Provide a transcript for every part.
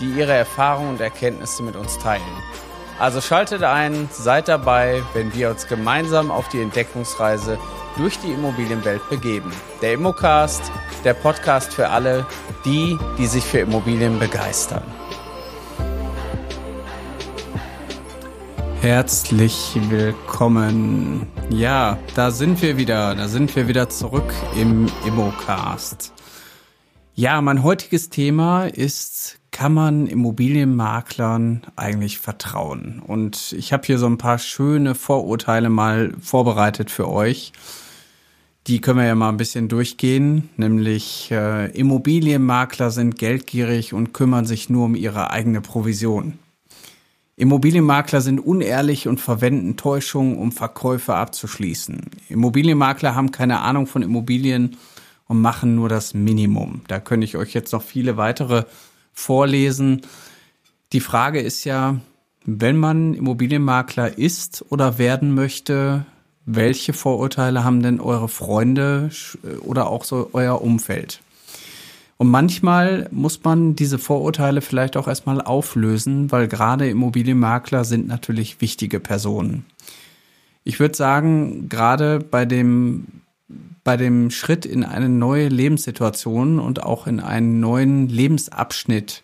die ihre Erfahrungen und Erkenntnisse mit uns teilen. Also schaltet ein, seid dabei, wenn wir uns gemeinsam auf die Entdeckungsreise durch die Immobilienwelt begeben. Der Immocast, der Podcast für alle, die, die sich für Immobilien begeistern. Herzlich willkommen. Ja, da sind wir wieder. Da sind wir wieder zurück im Immocast. Ja, mein heutiges Thema ist, kann man Immobilienmaklern eigentlich vertrauen? Und ich habe hier so ein paar schöne Vorurteile mal vorbereitet für euch. Die können wir ja mal ein bisschen durchgehen, nämlich äh, Immobilienmakler sind geldgierig und kümmern sich nur um ihre eigene Provision. Immobilienmakler sind unehrlich und verwenden Täuschungen, um Verkäufe abzuschließen. Immobilienmakler haben keine Ahnung von Immobilien und machen nur das Minimum. Da könnte ich euch jetzt noch viele weitere vorlesen. Die Frage ist ja, wenn man Immobilienmakler ist oder werden möchte, welche Vorurteile haben denn eure Freunde oder auch so euer Umfeld? Und manchmal muss man diese Vorurteile vielleicht auch erstmal auflösen, weil gerade Immobilienmakler sind natürlich wichtige Personen. Ich würde sagen, gerade bei dem, bei dem Schritt in eine neue Lebenssituation und auch in einen neuen Lebensabschnitt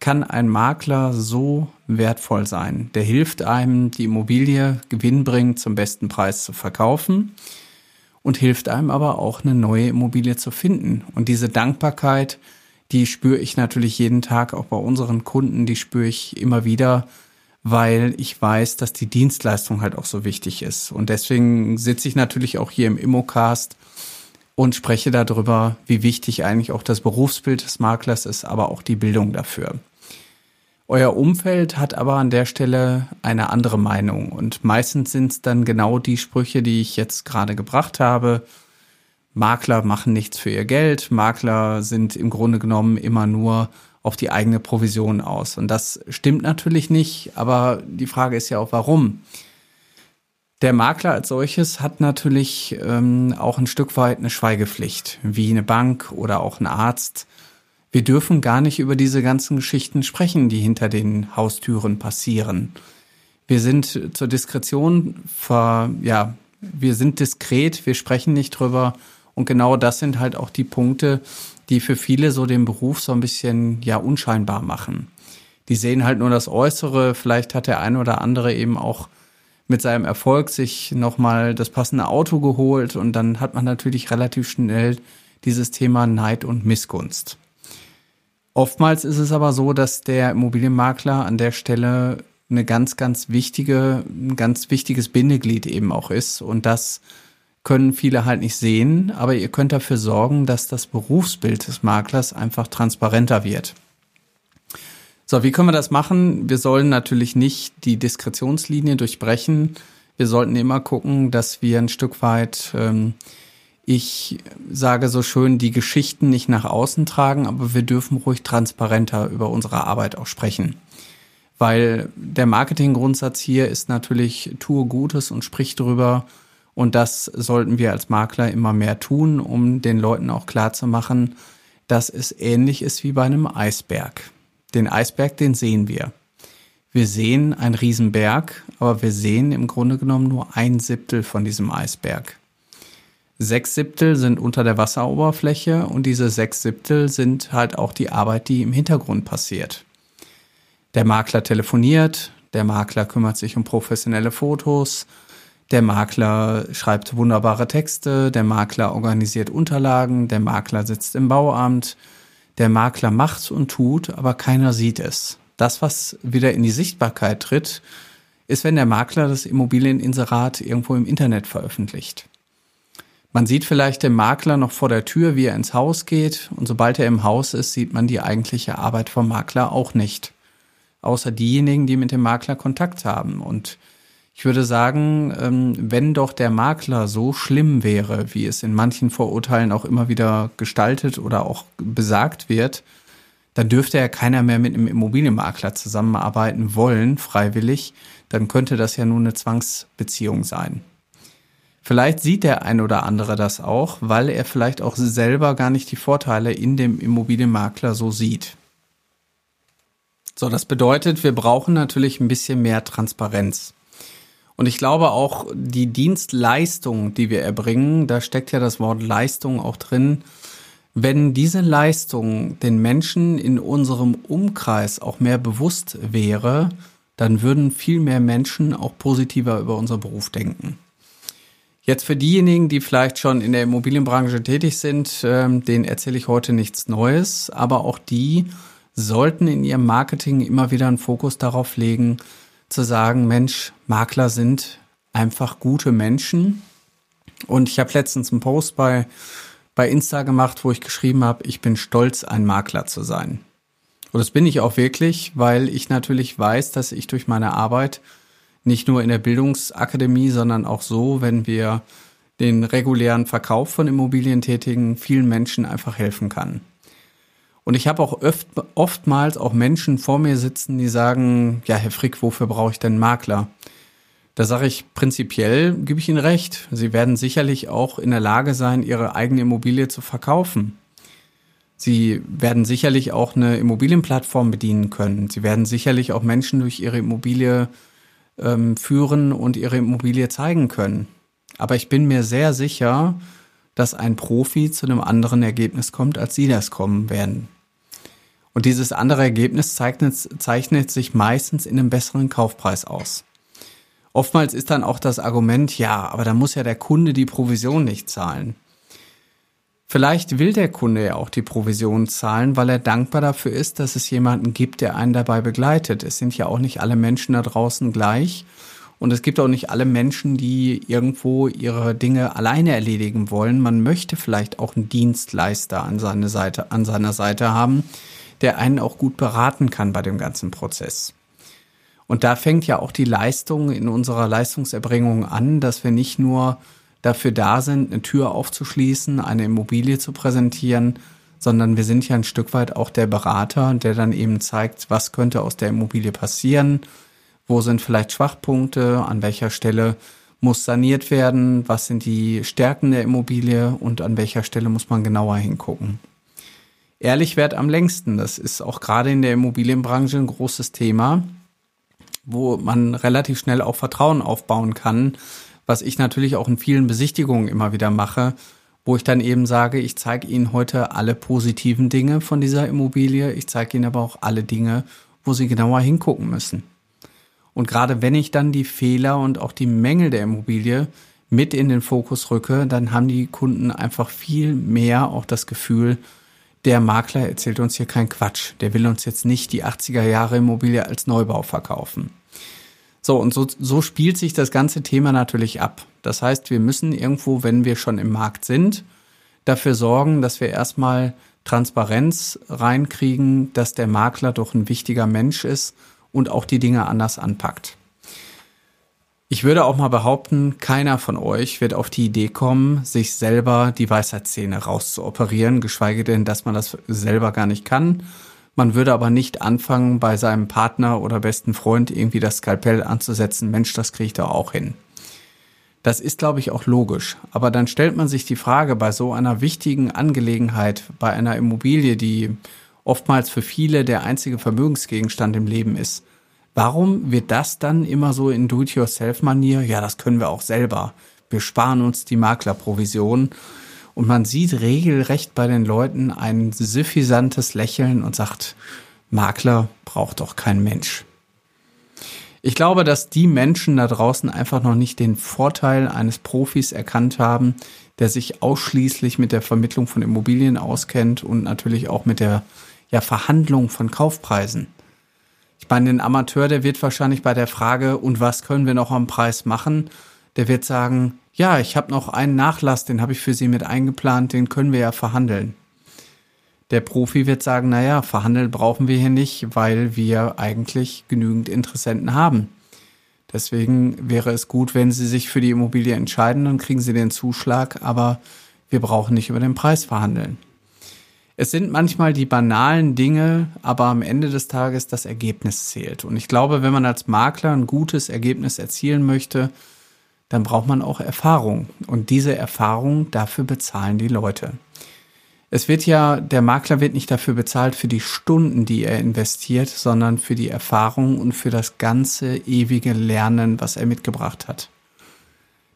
kann ein Makler so wertvoll sein. Der hilft einem, die Immobilie gewinnbringend zum besten Preis zu verkaufen und hilft einem aber auch eine neue Immobilie zu finden. Und diese Dankbarkeit, die spüre ich natürlich jeden Tag auch bei unseren Kunden, die spüre ich immer wieder, weil ich weiß, dass die Dienstleistung halt auch so wichtig ist. Und deswegen sitze ich natürlich auch hier im Immocast und spreche darüber, wie wichtig eigentlich auch das Berufsbild des Maklers ist, aber auch die Bildung dafür. Euer Umfeld hat aber an der Stelle eine andere Meinung und meistens sind es dann genau die Sprüche, die ich jetzt gerade gebracht habe. Makler machen nichts für ihr Geld, Makler sind im Grunde genommen immer nur auf die eigene Provision aus. Und das stimmt natürlich nicht, aber die Frage ist ja auch, warum? Der Makler als solches hat natürlich ähm, auch ein Stück weit eine Schweigepflicht, wie eine Bank oder auch ein Arzt wir dürfen gar nicht über diese ganzen Geschichten sprechen, die hinter den Haustüren passieren. Wir sind zur Diskretion ver, ja, wir sind diskret, wir sprechen nicht drüber. Und genau das sind halt auch die Punkte, die für viele so den Beruf so ein bisschen, ja, unscheinbar machen. Die sehen halt nur das Äußere. Vielleicht hat der eine oder andere eben auch mit seinem Erfolg sich nochmal das passende Auto geholt und dann hat man natürlich relativ schnell dieses Thema Neid und Missgunst. Oftmals ist es aber so, dass der Immobilienmakler an der Stelle eine ganz, ganz wichtige, ein ganz wichtiges Bindeglied eben auch ist. Und das können viele halt nicht sehen, aber ihr könnt dafür sorgen, dass das Berufsbild des Maklers einfach transparenter wird. So, wie können wir das machen? Wir sollen natürlich nicht die Diskretionslinie durchbrechen. Wir sollten immer gucken, dass wir ein Stück weit ähm, ich sage so schön, die Geschichten nicht nach außen tragen, aber wir dürfen ruhig transparenter über unsere Arbeit auch sprechen. Weil der Marketinggrundsatz hier ist natürlich, tue Gutes und sprich drüber. Und das sollten wir als Makler immer mehr tun, um den Leuten auch klar zu machen, dass es ähnlich ist wie bei einem Eisberg. Den Eisberg, den sehen wir. Wir sehen einen Riesenberg, aber wir sehen im Grunde genommen nur ein Siebtel von diesem Eisberg. Sechs Siebtel sind unter der Wasseroberfläche und diese sechs Siebtel sind halt auch die Arbeit, die im Hintergrund passiert. Der Makler telefoniert, der Makler kümmert sich um professionelle Fotos, der Makler schreibt wunderbare Texte, der Makler organisiert Unterlagen, der Makler sitzt im Bauamt, der Makler macht und tut, aber keiner sieht es. Das, was wieder in die Sichtbarkeit tritt, ist, wenn der Makler das Immobilieninserat irgendwo im Internet veröffentlicht. Man sieht vielleicht den Makler noch vor der Tür, wie er ins Haus geht, und sobald er im Haus ist, sieht man die eigentliche Arbeit vom Makler auch nicht. außer diejenigen, die mit dem Makler Kontakt haben. Und ich würde sagen, ähm, wenn doch der Makler so schlimm wäre, wie es in manchen Vorurteilen auch immer wieder gestaltet oder auch besagt wird, dann dürfte ja keiner mehr mit einem Immobilienmakler zusammenarbeiten wollen, freiwillig. Dann könnte das ja nur eine Zwangsbeziehung sein. Vielleicht sieht der ein oder andere das auch, weil er vielleicht auch selber gar nicht die Vorteile in dem Immobilienmakler so sieht. So, das bedeutet, wir brauchen natürlich ein bisschen mehr Transparenz. Und ich glaube auch die Dienstleistung, die wir erbringen, da steckt ja das Wort Leistung auch drin. Wenn diese Leistung den Menschen in unserem Umkreis auch mehr bewusst wäre, dann würden viel mehr Menschen auch positiver über unser Beruf denken. Jetzt für diejenigen, die vielleicht schon in der Immobilienbranche tätig sind, ähm, denen erzähle ich heute nichts Neues, aber auch die sollten in ihrem Marketing immer wieder einen Fokus darauf legen, zu sagen, Mensch, Makler sind einfach gute Menschen. Und ich habe letztens einen Post bei, bei Insta gemacht, wo ich geschrieben habe, ich bin stolz, ein Makler zu sein. Und das bin ich auch wirklich, weil ich natürlich weiß, dass ich durch meine Arbeit nicht nur in der Bildungsakademie, sondern auch so, wenn wir den regulären Verkauf von Immobilien tätigen, vielen Menschen einfach helfen kann. Und ich habe auch öft, oftmals auch Menschen vor mir sitzen, die sagen, ja, Herr Frick, wofür brauche ich denn Makler? Da sage ich, prinzipiell gebe ich Ihnen recht. Sie werden sicherlich auch in der Lage sein, Ihre eigene Immobilie zu verkaufen. Sie werden sicherlich auch eine Immobilienplattform bedienen können. Sie werden sicherlich auch Menschen durch Ihre Immobilie ähm, führen und Ihre Immobilie zeigen können. Aber ich bin mir sehr sicher, dass ein Profi zu einem anderen Ergebnis kommt, als Sie das kommen werden. Und dieses andere Ergebnis zeichnet, zeichnet sich meistens in einem besseren Kaufpreis aus. Oftmals ist dann auch das Argument, ja, aber da muss ja der Kunde die Provision nicht zahlen. Vielleicht will der Kunde ja auch die Provision zahlen, weil er dankbar dafür ist, dass es jemanden gibt, der einen dabei begleitet. Es sind ja auch nicht alle Menschen da draußen gleich und es gibt auch nicht alle Menschen, die irgendwo ihre Dinge alleine erledigen wollen. Man möchte vielleicht auch einen Dienstleister an, seine Seite, an seiner Seite haben, der einen auch gut beraten kann bei dem ganzen Prozess. Und da fängt ja auch die Leistung in unserer Leistungserbringung an, dass wir nicht nur dafür da sind, eine Tür aufzuschließen, eine Immobilie zu präsentieren, sondern wir sind ja ein Stück weit auch der Berater, der dann eben zeigt, was könnte aus der Immobilie passieren, wo sind vielleicht Schwachpunkte? An welcher Stelle muss saniert werden? Was sind die Stärken der Immobilie? Und an welcher Stelle muss man genauer hingucken? Ehrlich wert am längsten. Das ist auch gerade in der Immobilienbranche ein großes Thema, wo man relativ schnell auch Vertrauen aufbauen kann, was ich natürlich auch in vielen Besichtigungen immer wieder mache, wo ich dann eben sage, ich zeige Ihnen heute alle positiven Dinge von dieser Immobilie, ich zeige Ihnen aber auch alle Dinge, wo Sie genauer hingucken müssen. Und gerade wenn ich dann die Fehler und auch die Mängel der Immobilie mit in den Fokus rücke, dann haben die Kunden einfach viel mehr auch das Gefühl, der Makler erzählt uns hier keinen Quatsch. Der will uns jetzt nicht die 80er Jahre Immobilie als Neubau verkaufen. So, und so, so spielt sich das ganze Thema natürlich ab. Das heißt, wir müssen irgendwo, wenn wir schon im Markt sind, dafür sorgen, dass wir erstmal Transparenz reinkriegen, dass der Makler doch ein wichtiger Mensch ist und auch die Dinge anders anpackt. Ich würde auch mal behaupten, keiner von euch wird auf die Idee kommen, sich selber die Weisheitszähne rauszuoperieren, geschweige denn, dass man das selber gar nicht kann. Man würde aber nicht anfangen, bei seinem Partner oder besten Freund irgendwie das Skalpell anzusetzen. Mensch, das kriege ich da auch hin. Das ist, glaube ich, auch logisch. Aber dann stellt man sich die Frage bei so einer wichtigen Angelegenheit, bei einer Immobilie, die oftmals für viele der einzige Vermögensgegenstand im Leben ist. Warum wird das dann immer so in Do-it-yourself-Manier? Ja, das können wir auch selber. Wir sparen uns die Maklerprovision. Und man sieht regelrecht bei den Leuten ein suffisantes Lächeln und sagt, Makler braucht doch kein Mensch. Ich glaube, dass die Menschen da draußen einfach noch nicht den Vorteil eines Profis erkannt haben, der sich ausschließlich mit der Vermittlung von Immobilien auskennt und natürlich auch mit der ja, Verhandlung von Kaufpreisen. Ich meine, den Amateur, der wird wahrscheinlich bei der Frage, und was können wir noch am Preis machen, der wird sagen, ja, ich habe noch einen Nachlass, den habe ich für Sie mit eingeplant, den können wir ja verhandeln. Der Profi wird sagen, naja, verhandeln brauchen wir hier nicht, weil wir eigentlich genügend Interessenten haben. Deswegen wäre es gut, wenn Sie sich für die Immobilie entscheiden, dann kriegen Sie den Zuschlag, aber wir brauchen nicht über den Preis verhandeln. Es sind manchmal die banalen Dinge, aber am Ende des Tages das Ergebnis zählt. Und ich glaube, wenn man als Makler ein gutes Ergebnis erzielen möchte, dann braucht man auch Erfahrung. Und diese Erfahrung, dafür bezahlen die Leute. Es wird ja, der Makler wird nicht dafür bezahlt für die Stunden, die er investiert, sondern für die Erfahrung und für das ganze ewige Lernen, was er mitgebracht hat.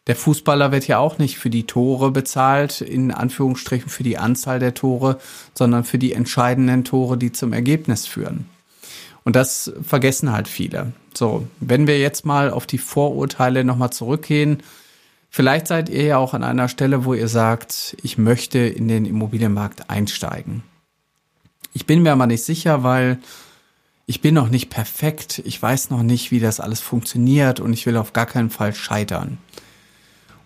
Der Fußballer wird ja auch nicht für die Tore bezahlt, in Anführungsstrichen für die Anzahl der Tore, sondern für die entscheidenden Tore, die zum Ergebnis führen. Und das vergessen halt viele. So, wenn wir jetzt mal auf die Vorurteile nochmal zurückgehen, vielleicht seid ihr ja auch an einer Stelle, wo ihr sagt, ich möchte in den Immobilienmarkt einsteigen. Ich bin mir aber nicht sicher, weil ich bin noch nicht perfekt, ich weiß noch nicht, wie das alles funktioniert und ich will auf gar keinen Fall scheitern.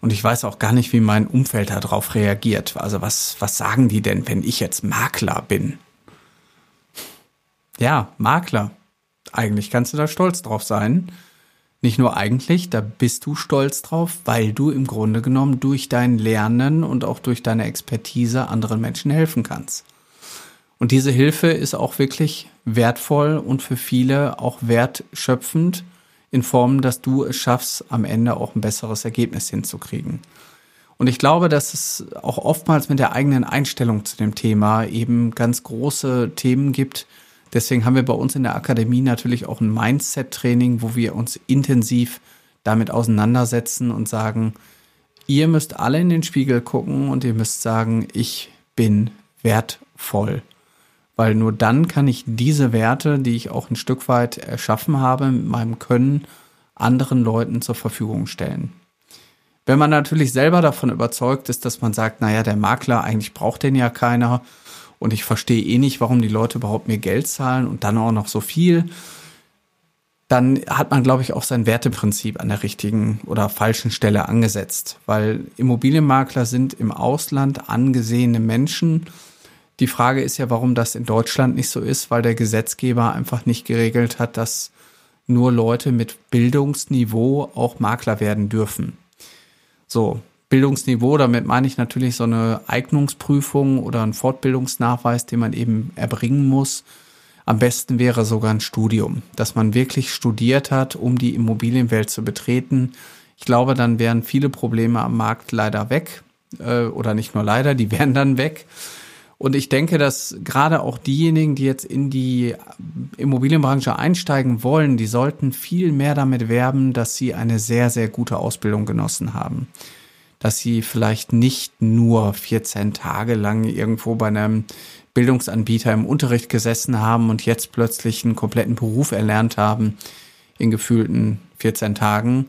Und ich weiß auch gar nicht, wie mein Umfeld darauf reagiert. Also was, was sagen die denn, wenn ich jetzt Makler bin? Ja, Makler. Eigentlich kannst du da stolz drauf sein. Nicht nur eigentlich, da bist du stolz drauf, weil du im Grunde genommen durch dein Lernen und auch durch deine Expertise anderen Menschen helfen kannst. Und diese Hilfe ist auch wirklich wertvoll und für viele auch wertschöpfend in Form, dass du es schaffst, am Ende auch ein besseres Ergebnis hinzukriegen. Und ich glaube, dass es auch oftmals mit der eigenen Einstellung zu dem Thema eben ganz große Themen gibt. Deswegen haben wir bei uns in der Akademie natürlich auch ein Mindset-Training, wo wir uns intensiv damit auseinandersetzen und sagen, ihr müsst alle in den Spiegel gucken und ihr müsst sagen, ich bin wertvoll weil nur dann kann ich diese Werte, die ich auch ein Stück weit erschaffen habe, mit meinem Können anderen Leuten zur Verfügung stellen. Wenn man natürlich selber davon überzeugt ist, dass man sagt, naja, der Makler, eigentlich braucht den ja keiner und ich verstehe eh nicht, warum die Leute überhaupt mir Geld zahlen und dann auch noch so viel, dann hat man, glaube ich, auch sein Werteprinzip an der richtigen oder falschen Stelle angesetzt, weil Immobilienmakler sind im Ausland angesehene Menschen, die Frage ist ja, warum das in Deutschland nicht so ist, weil der Gesetzgeber einfach nicht geregelt hat, dass nur Leute mit Bildungsniveau auch Makler werden dürfen. So, Bildungsniveau, damit meine ich natürlich so eine Eignungsprüfung oder einen Fortbildungsnachweis, den man eben erbringen muss. Am besten wäre sogar ein Studium, dass man wirklich studiert hat, um die Immobilienwelt zu betreten. Ich glaube, dann wären viele Probleme am Markt leider weg. Äh, oder nicht nur leider, die wären dann weg. Und ich denke, dass gerade auch diejenigen, die jetzt in die Immobilienbranche einsteigen wollen, die sollten viel mehr damit werben, dass sie eine sehr, sehr gute Ausbildung genossen haben. Dass sie vielleicht nicht nur 14 Tage lang irgendwo bei einem Bildungsanbieter im Unterricht gesessen haben und jetzt plötzlich einen kompletten Beruf erlernt haben in gefühlten 14 Tagen,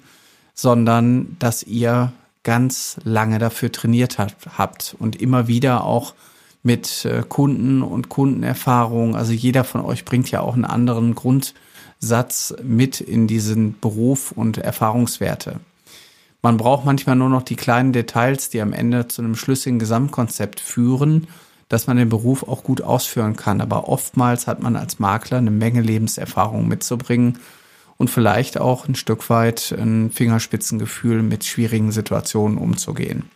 sondern dass ihr ganz lange dafür trainiert habt und immer wieder auch mit äh, Kunden und Kundenerfahrung. Also jeder von euch bringt ja auch einen anderen Grundsatz mit in diesen Beruf und Erfahrungswerte. Man braucht manchmal nur noch die kleinen Details, die am Ende zu einem schlüssigen Gesamtkonzept führen, dass man den Beruf auch gut ausführen kann. Aber oftmals hat man als Makler eine Menge Lebenserfahrung mitzubringen und vielleicht auch ein Stück weit ein Fingerspitzengefühl mit schwierigen Situationen umzugehen.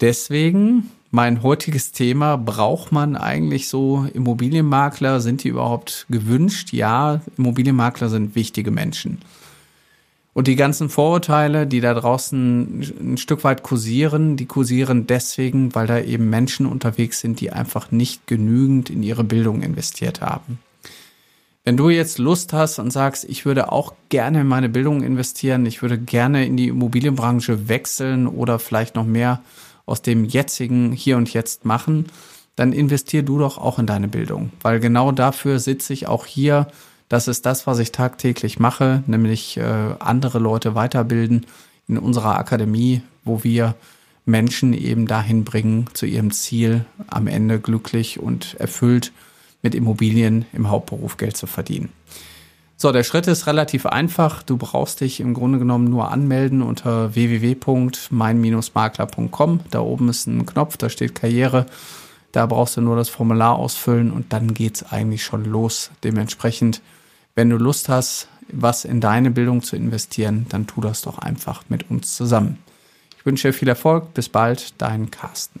Deswegen mein heutiges Thema, braucht man eigentlich so Immobilienmakler? Sind die überhaupt gewünscht? Ja, Immobilienmakler sind wichtige Menschen. Und die ganzen Vorurteile, die da draußen ein Stück weit kursieren, die kursieren deswegen, weil da eben Menschen unterwegs sind, die einfach nicht genügend in ihre Bildung investiert haben. Wenn du jetzt Lust hast und sagst, ich würde auch gerne in meine Bildung investieren, ich würde gerne in die Immobilienbranche wechseln oder vielleicht noch mehr aus dem jetzigen Hier und Jetzt machen, dann investier du doch auch in deine Bildung, weil genau dafür sitze ich auch hier. Das ist das, was ich tagtäglich mache, nämlich äh, andere Leute weiterbilden in unserer Akademie, wo wir Menschen eben dahin bringen, zu ihrem Ziel am Ende glücklich und erfüllt mit Immobilien im Hauptberuf Geld zu verdienen. So, der Schritt ist relativ einfach. Du brauchst dich im Grunde genommen nur anmelden unter www.mein-makler.com. Da oben ist ein Knopf, da steht Karriere. Da brauchst du nur das Formular ausfüllen und dann geht's eigentlich schon los. Dementsprechend, wenn du Lust hast, was in deine Bildung zu investieren, dann tu das doch einfach mit uns zusammen. Ich wünsche dir viel Erfolg. Bis bald, dein Carsten.